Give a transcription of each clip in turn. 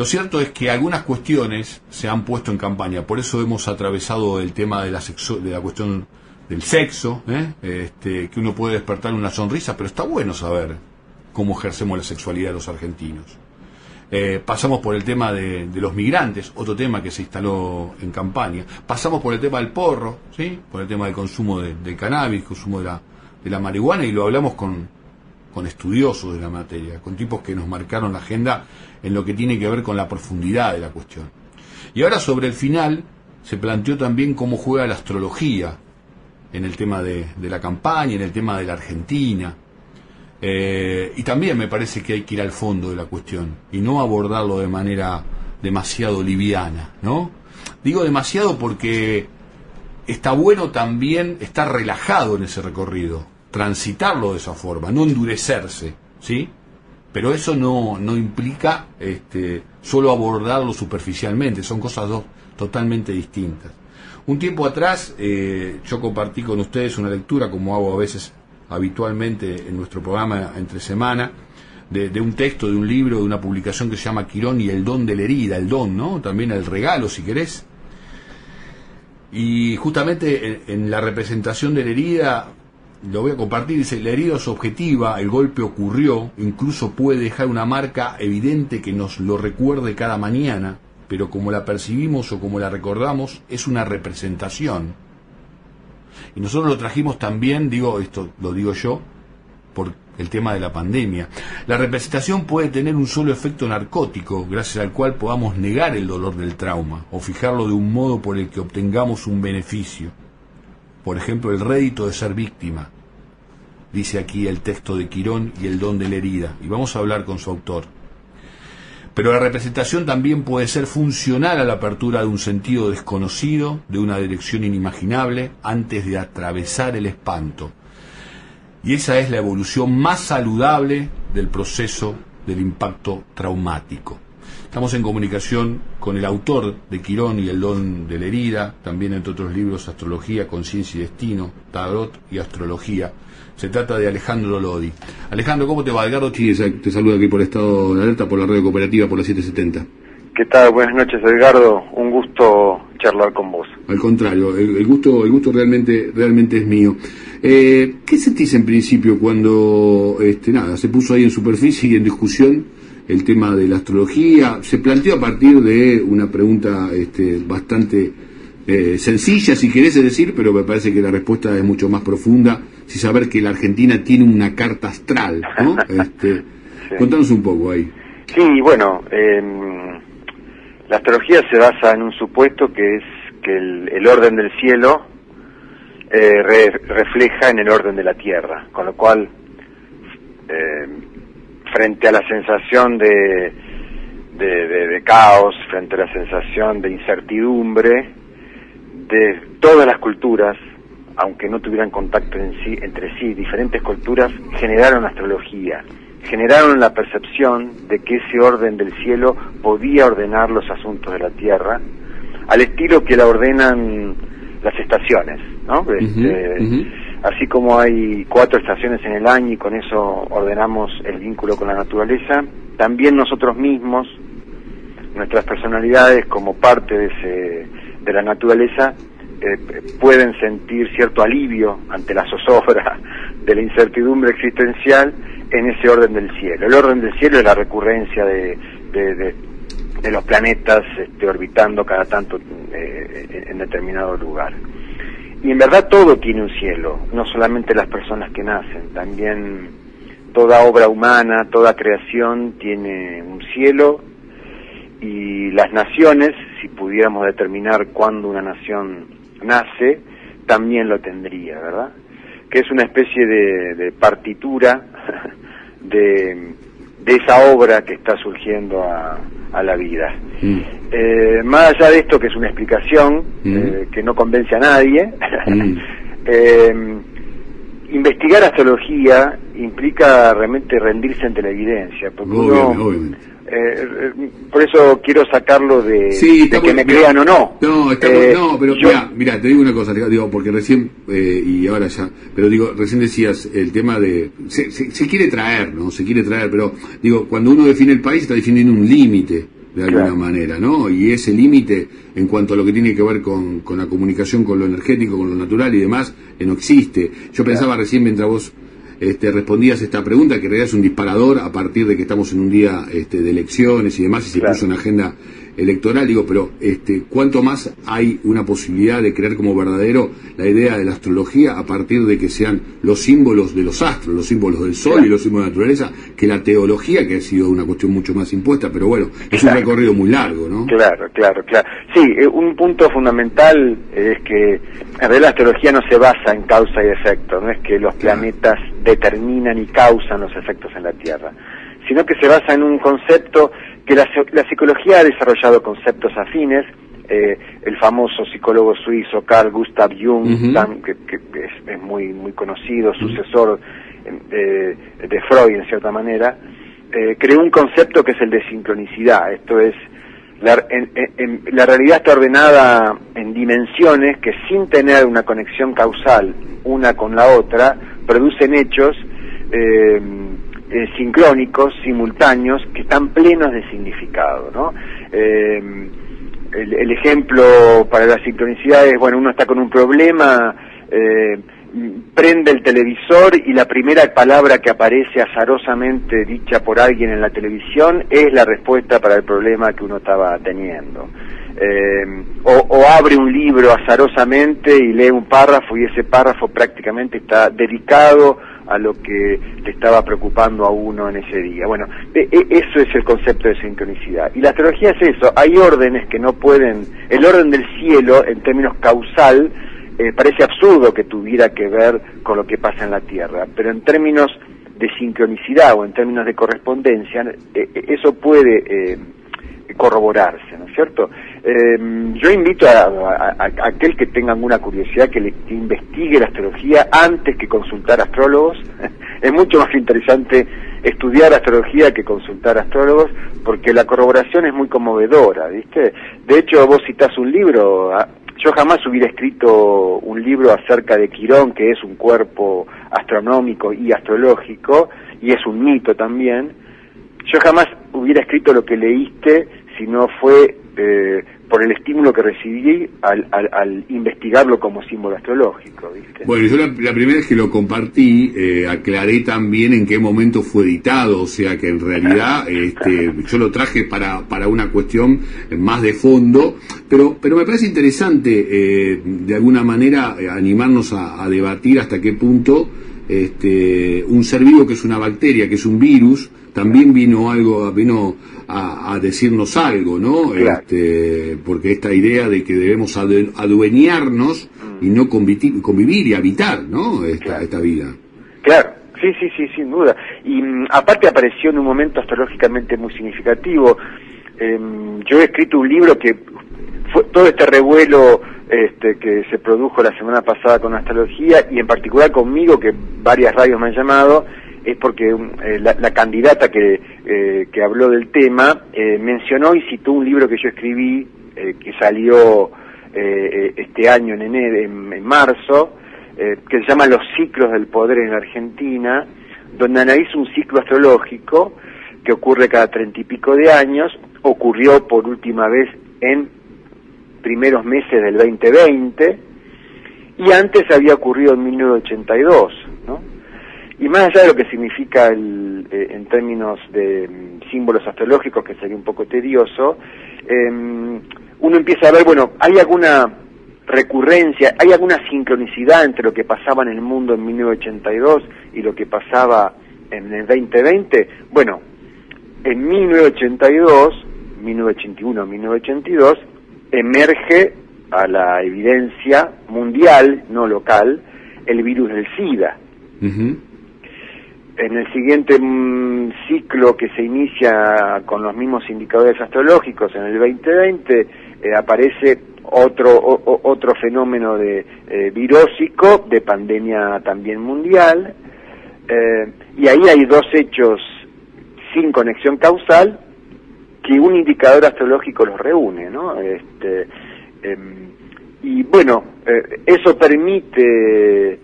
Lo cierto es que algunas cuestiones se han puesto en campaña, por eso hemos atravesado el tema de la, de la cuestión del sexo, ¿eh? este, que uno puede despertar una sonrisa, pero está bueno saber cómo ejercemos la sexualidad de los argentinos. Eh, pasamos por el tema de, los migrantes, otro tema que se instaló en campaña. Pasamos por el tema del porro, ¿sí? por el tema del consumo de, cannabis, consumo de la, de la marihuana, y lo hablamos con, con estudiosos de la materia, con tipos que nos marcaron la agenda en lo que tiene que ver con la profundidad de la cuestión. Y ahora sobre el final se planteó también cómo juega la astrología en el tema de, la campaña, en el tema de la Argentina. Eh, y también me parece que hay que ir al fondo de la cuestión y no abordarlo de manera demasiado liviana, ¿no? Digo demasiado porque está bueno también estar relajado en ese recorrido, transitarlo de esa forma, no endurecerse, ¿sí? Pero eso no, no implica este, solo abordarlo superficialmente, son cosas dos totalmente distintas. Un tiempo atrás eh, yo compartí con ustedes una lectura, como hago a veces habitualmente en nuestro programa entre semana, de, un texto, de un libro, de una publicación que se llama Quirón y el don de la herida, el don, ¿no? También el regalo, si querés. Y justamente en, en la representación de la herida, lo voy a compartir, dice, la herida es objetiva, el golpe ocurrió, incluso puede dejar una marca evidente que nos lo recuerde cada mañana, pero como la percibimos o como la recordamos, es una representación. Y nosotros lo trajimos también, digo, esto lo digo yo, por el tema de la pandemia. La representación puede tener un solo efecto narcótico, gracias al cual podamos negar el dolor del trauma o fijarlo de un modo por el que obtengamos un beneficio. Por ejemplo, el rédito de ser víctima. Dice aquí el texto de Quirón y el don de la herida. Y vamos a hablar con su autor. Pero la representación también puede ser funcional a la apertura de un sentido desconocido, de una dirección inimaginable, antes de atravesar el espanto. Y esa es la evolución más saludable del proceso del impacto traumático. Estamos en comunicación con el autor de Quirón y el don de la herida, también entre otros libros Astrología, Conciencia y Destino, Tarot y Astrología. Se trata de Alejandro Lodi. Alejandro, ¿cómo te va? Edgardo te saluda aquí por Estado de Alerta, por la radio cooperativa, por la 770. ¿Qué tal? Buenas noches, Edgardo. Un gusto charlar con vos. Al contrario, el, gusto, el gusto realmente, realmente es mío. Eh, ¿Qué sentís en principio cuando, este, nada, se puso ahí en superficie y en discusión el tema de la astrología? Se planteó a partir de una pregunta este, bastante eh, sencilla, si querés decir, pero me parece que la respuesta es mucho más profunda si saber que la Argentina tiene una carta astral, ¿no? Este, Contanos un poco ahí. Sí, bueno, em, la astrología se basa en un supuesto que es que el, orden del cielo eh, refleja en el orden de la tierra, con lo cual, em, frente a la sensación de, de caos, frente a la sensación de incertidumbre, de todas las culturas, aunque no tuvieran contacto en sí, entre sí, diferentes culturas generaron astrología, generaron la percepción de que ese orden del cielo podía ordenar los asuntos de la tierra, al estilo que la ordenan las estaciones, ¿no? Este, así como hay cuatro estaciones en el año y con eso ordenamos el vínculo con la naturaleza, también nosotros mismos, nuestras personalidades como parte de, ese, de la naturaleza, eh, pueden sentir cierto alivio ante la zozobra de la incertidumbre existencial en ese orden del cielo. El orden del cielo es la recurrencia de, los planetas este, orbitando cada tanto eh, en determinado lugar. Y en verdad todo tiene un cielo, no solamente las personas que nacen, también toda obra humana, toda creación tiene un cielo y las naciones, si pudiéramos determinar cuándo una nación nace, también lo tendría, ¿verdad? Que es una especie de, partitura de, esa obra que está surgiendo a, la vida. Mm. Eh, más allá de esto, que es una explicación mm. eh, que no convence a nadie, mm. eh, investigar astrología implica realmente rendirse ante la evidencia, porque eh, por eso quiero sacarlo de, que me crean o no. No, eh, no pero mira, te digo una cosa, digo, porque recién, eh, y ahora ya, pero digo, recién decías el tema de, se, se, quiere traer, ¿no? Se quiere traer, pero digo, cuando uno define el país está definiendo un límite, de alguna manera, ¿no? Y ese límite en cuanto a lo que tiene que ver con, con, la comunicación, con lo energético, con lo natural y demás, eh, no existe. Yo pensaba recién mientras vos este, respondías esta pregunta, que en realidad es un disparador a partir de que estamos en un día este, de elecciones y demás, y se puso en agenda electoral, digo, pero este, ¿cuánto más hay una posibilidad de crear como verdadero la idea de la astrología a partir de que sean los símbolos de los astros, los símbolos del sol y los símbolos de la naturaleza, que la teología, que ha sido una cuestión mucho más impuesta, pero bueno, es un recorrido muy largo, ¿no? Claro, claro, claro. Sí, eh, un punto fundamental es que, en realidad la astrología no se basa en causa y efecto, no es que los planetas determinan y causan los efectos en la Tierra, sino que se basa en un concepto que la, psicología ha desarrollado conceptos afines, eh, el famoso psicólogo suizo Carl Gustav Jung, que, es, muy, muy conocido, sucesor eh, de Freud en cierta manera, eh, creó un concepto que es el de sincronicidad, esto es, la, la realidad está ordenada en dimensiones que sin tener una conexión causal una con la otra, producen hechos eh, eh, sincrónicos, simultáneos, que están plenos de significado, ¿no? Eh, el, ejemplo para la sincronicidad es, bueno, uno está con un problema, eh, prende el televisor y la primera palabra que aparece azarosamente dicha por alguien en la televisión es la respuesta para el problema que uno estaba teniendo. o, o, abre un libro azarosamente y lee un párrafo y ese párrafo prácticamente está dedicado a lo que le estaba preocupando a uno en ese día. Bueno, e, e, eso es el concepto de sincronicidad. Y la astrología es eso, hay órdenes que no pueden, el orden del cielo en términos causal eh, parece absurdo que tuviera que ver con lo que pasa en la Tierra, pero en términos de sincronicidad o en términos de correspondencia, eh, eh, eso puede corroborarse, ¿no es cierto? Eh, yo invito a, aquel que tenga alguna curiosidad que, le, investigue la astrología antes que consultar astrólogos. es mucho más interesante estudiar astrología que consultar astrólogos porque la corroboración es muy conmovedora, ¿viste? De hecho, vos citás un libro, ah, yo jamás hubiera escrito un libro acerca de Quirón, que es un cuerpo astronómico y astrológico, y es un mito también. Yo jamás hubiera escrito lo que leíste si no fue eh, por el estímulo que recibí al, investigarlo como símbolo astrológico. Bueno, yo la, primera vez que lo compartí, eh, aclaré también en qué momento fue editado, o sea que en realidad este, yo lo traje para, para una cuestión más de fondo, pero, pero me parece interesante eh, de alguna manera animarnos a, a debatir hasta qué punto este, un ser vivo que es una bacteria, que es un virus, también vino algo, vino a, decirnos algo, ¿no? Este, porque esta idea de que debemos adueñarnos y no convivir, y habitar, ¿no? Esta, esta vida. Claro, sí, sí, sí, sin duda. Y mm, aparte apareció en un momento astrológicamente muy significativo. Em, yo he escrito un libro que fue todo este revuelo este, que se produjo la semana pasada con astrología y en particular conmigo, que varias radios me han llamado, es porque um, eh, la, candidata que, eh, que, habló del tema eh, mencionó y citó un libro que yo escribí que salió este año en, enero, en, marzo, que se llama Los ciclos del poder en la Argentina, donde analiza un ciclo astrológico que ocurre cada treinta y pico de años, ocurrió por última vez en primeros meses del 2020 y antes había ocurrido en 1982, ¿no? Y más allá de lo que significa el, eh, en términos de mm, símbolos astrológicos, que sería un poco tedioso, em, uno empieza a ver, bueno, ¿hay alguna recurrencia, hay alguna sincronicidad entre lo que pasaba en el mundo en 1982 y lo que pasaba en el 2020? Bueno, en 1982, 1981, 1982, emerge a la evidencia mundial, no local, el virus del SIDA. En el siguiente mm, ciclo que se inicia con los mismos indicadores astrológicos en el 2020 eh, aparece otro otro fenómeno de eh, virósico de pandemia también mundial eh, y ahí hay dos hechos sin conexión causal que un indicador astrológico los reúne no este em, y bueno eso permite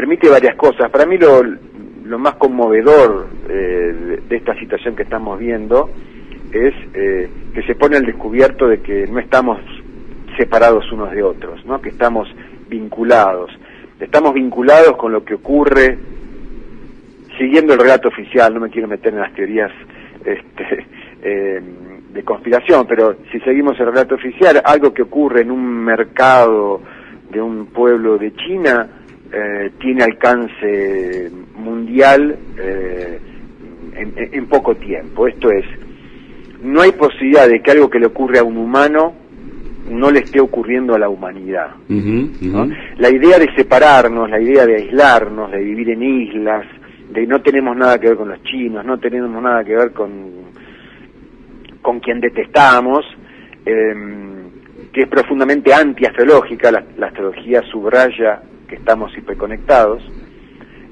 permite varias cosas. Para mí lo, lo más conmovedor eh, de, esta situación que estamos viendo es eh, que se pone al descubierto de que no estamos separados unos de otros, ¿no? que estamos vinculados. Estamos vinculados con lo que ocurre siguiendo el relato oficial, no me quiero meter en las teorías este, eh, de conspiración, pero si seguimos el relato oficial, algo que ocurre en un mercado de un pueblo de China eh, tiene alcance mundial eh, en, poco tiempo. Esto es, no hay posibilidad de que algo que le ocurre a un humano no le esté ocurriendo a la humanidad. La idea de separarnos, la idea de aislarnos, de vivir en islas, de no tenemos nada que ver con los chinos, no tenemos nada que ver con, con quien detestamos, em, que es profundamente antiastrológica, la, la astrología subraya que estamos hiperconectados.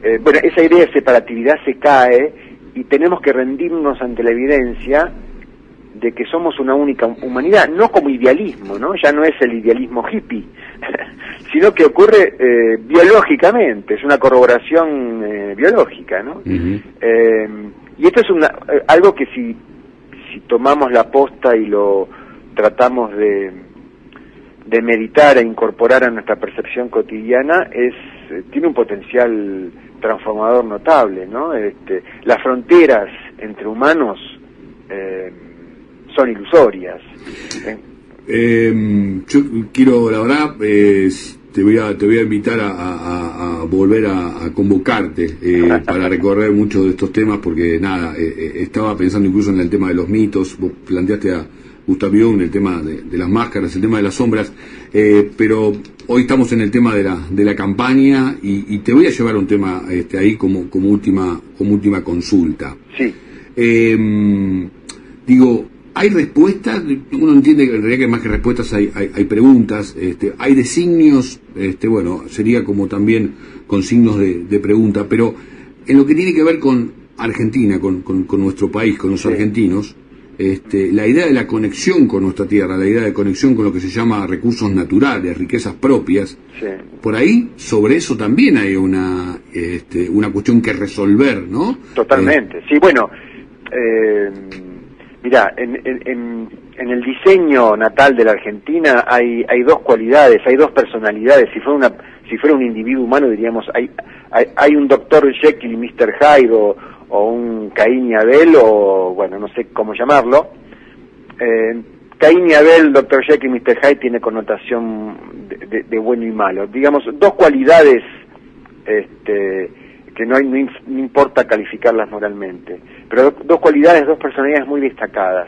Eh, bueno, esa idea de separatividad se cae y tenemos que rendirnos ante la evidencia de que somos una única humanidad, no como idealismo, ¿no? Ya no es el idealismo hippie, sino que ocurre eh, biológicamente, es una corroboración eh, biológica, ¿no? Eh, y esto es una, algo que si, si tomamos la posta y lo tratamos de, de meditar e incorporar a nuestra percepción cotidiana, es tiene un potencial transformador notable, ¿no? Este, las fronteras entre humanos eh, son ilusorias. Eh, yo quiero, la verdad, eh, te voy a te voy a invitar a, volver a, convocarte eh, para recorrer muchos de estos temas porque nada estaba pensando incluso en el tema de los mitos vos planteaste a Gustav Jung el tema de, las máscaras el tema de las sombras pero hoy estamos en el tema de la de la campaña y, te voy a llevar un tema este ahí como como última como última consulta. Sí. Digo hay respuestas, uno entiende que en realidad que más que respuestas hay, hay, preguntas, este, hay designios, este, bueno, sería como también con signos de, pregunta, pero en lo que tiene que ver con Argentina, con, con, nuestro país, con los argentinos, este, la idea de la conexión con nuestra tierra, la idea de conexión con lo que se llama recursos naturales, riquezas propias, por ahí sobre eso también hay una, este, una cuestión que resolver, ¿no? Totalmente, sí, bueno. Eh Mira, en, en, en, el diseño natal de la Argentina hay, hay dos cualidades, hay dos personalidades. Si fuera, una, si fuera un individuo humano diríamos, hay, hay, un doctor Jekyll y Mr. Hyde o, un Caín y Abel o, bueno, no sé cómo llamarlo. Eh, Caín y Abel, Dr. Jekyll y Mr. Hyde tiene connotación de, de, bueno y malo. Digamos, dos cualidades este, que no, importa calificarlas moralmente, pero dos cualidades, dos personalidades muy destacadas.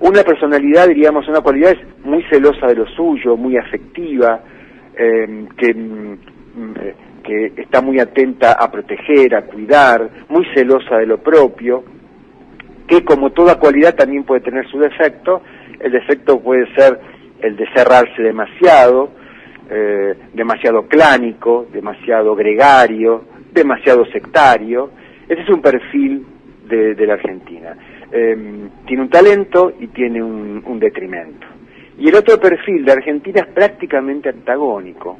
Una personalidad, diríamos, una cualidad es muy celosa de lo suyo, muy afectiva, eh, que, mm, que está muy atenta a proteger, a cuidar, muy celosa de lo propio, que como toda cualidad también puede tener su defecto, el defecto puede ser el de cerrarse demasiado, eh, demasiado clánico, demasiado gregario, demasiado sectario. Ese es un perfil de, la Argentina. Em, tiene un talento y tiene un, detrimento. Y el otro perfil de Argentina es prácticamente antagónico.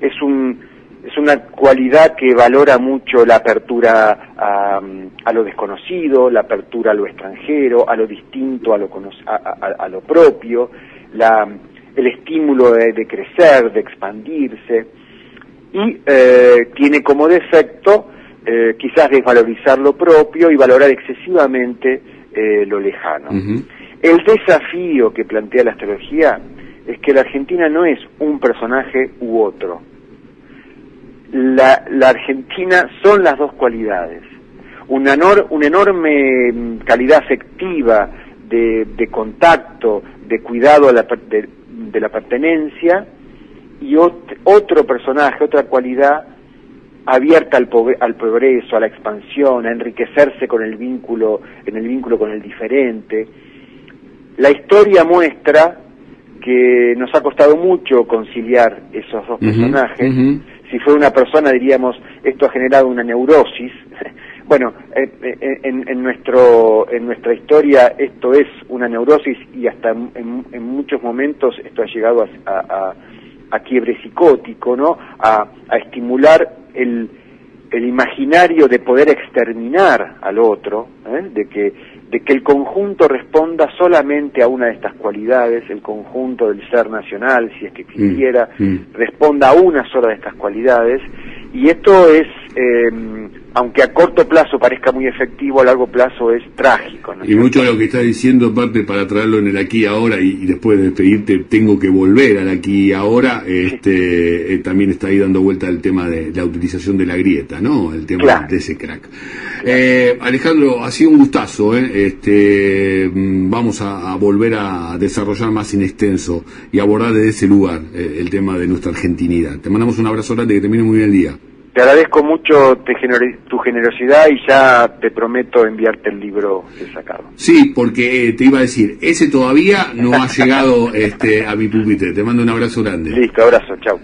Es, un, es una cualidad que valora mucho la apertura a, lo desconocido, la apertura a lo extranjero, a lo distinto, a lo, a, lo propio, el estímulo de crecer, de expandirse y eh, tiene como defecto eh, quizás desvalorizar lo propio y valorar excesivamente eh, lo lejano. El desafío que plantea la astrología es que la Argentina no es un personaje u otro. La, Argentina son las dos cualidades. Una, una enorme mm, calidad afectiva de, contacto, de cuidado de la pertenencia, y otro personaje, otra cualidad abierta al, al, progreso, a la expansión, a enriquecerse con el vínculo, en el vínculo con el diferente. La historia muestra que nos ha costado mucho conciliar esos dos personajes. Si fuera una persona diríamos esto ha generado una neurosis. bueno, eh, eh, en, nuestro en nuestra historia esto es una neurosis y hasta en, muchos momentos esto ha llegado a a quiebre psicótico, ¿no? A, estimular el, el, imaginario de poder exterminar al otro, ¿eh? de, que, de que el conjunto responda solamente a una de estas cualidades, el conjunto del ser nacional, si es que existiera, Mm, mm. responda a una sola de estas cualidades, y esto es, eh, aunque a corto plazo parezca muy efectivo, a largo plazo es trágico. ¿no es Y mucho de lo que estás diciendo, aparte para traerlo en el aquí y ahora, y, y después de despedirte, tengo que volver al aquí y ahora, este, eh, también está ahí dando vuelta el tema de la utilización de la grieta, ¿no? El tema Claro. de ese crack. Eh, Alejandro, ha sido un gustazo, ¿eh? Este, mm, vamos a, a volver a desarrollar más en extenso y abordar desde ese lugar eh, el tema de nuestra argentinidad. Te mandamos un abrazo grande, que termine muy bien el día. Te agradezco mucho te gener- tu generosidad y ya te prometo enviarte el libro que he sacado. Sí, porque eh, te iba a decir, ese todavía no ha llegado este, a mi pupitre. Te mando un abrazo grande. Listo, abrazo, chao.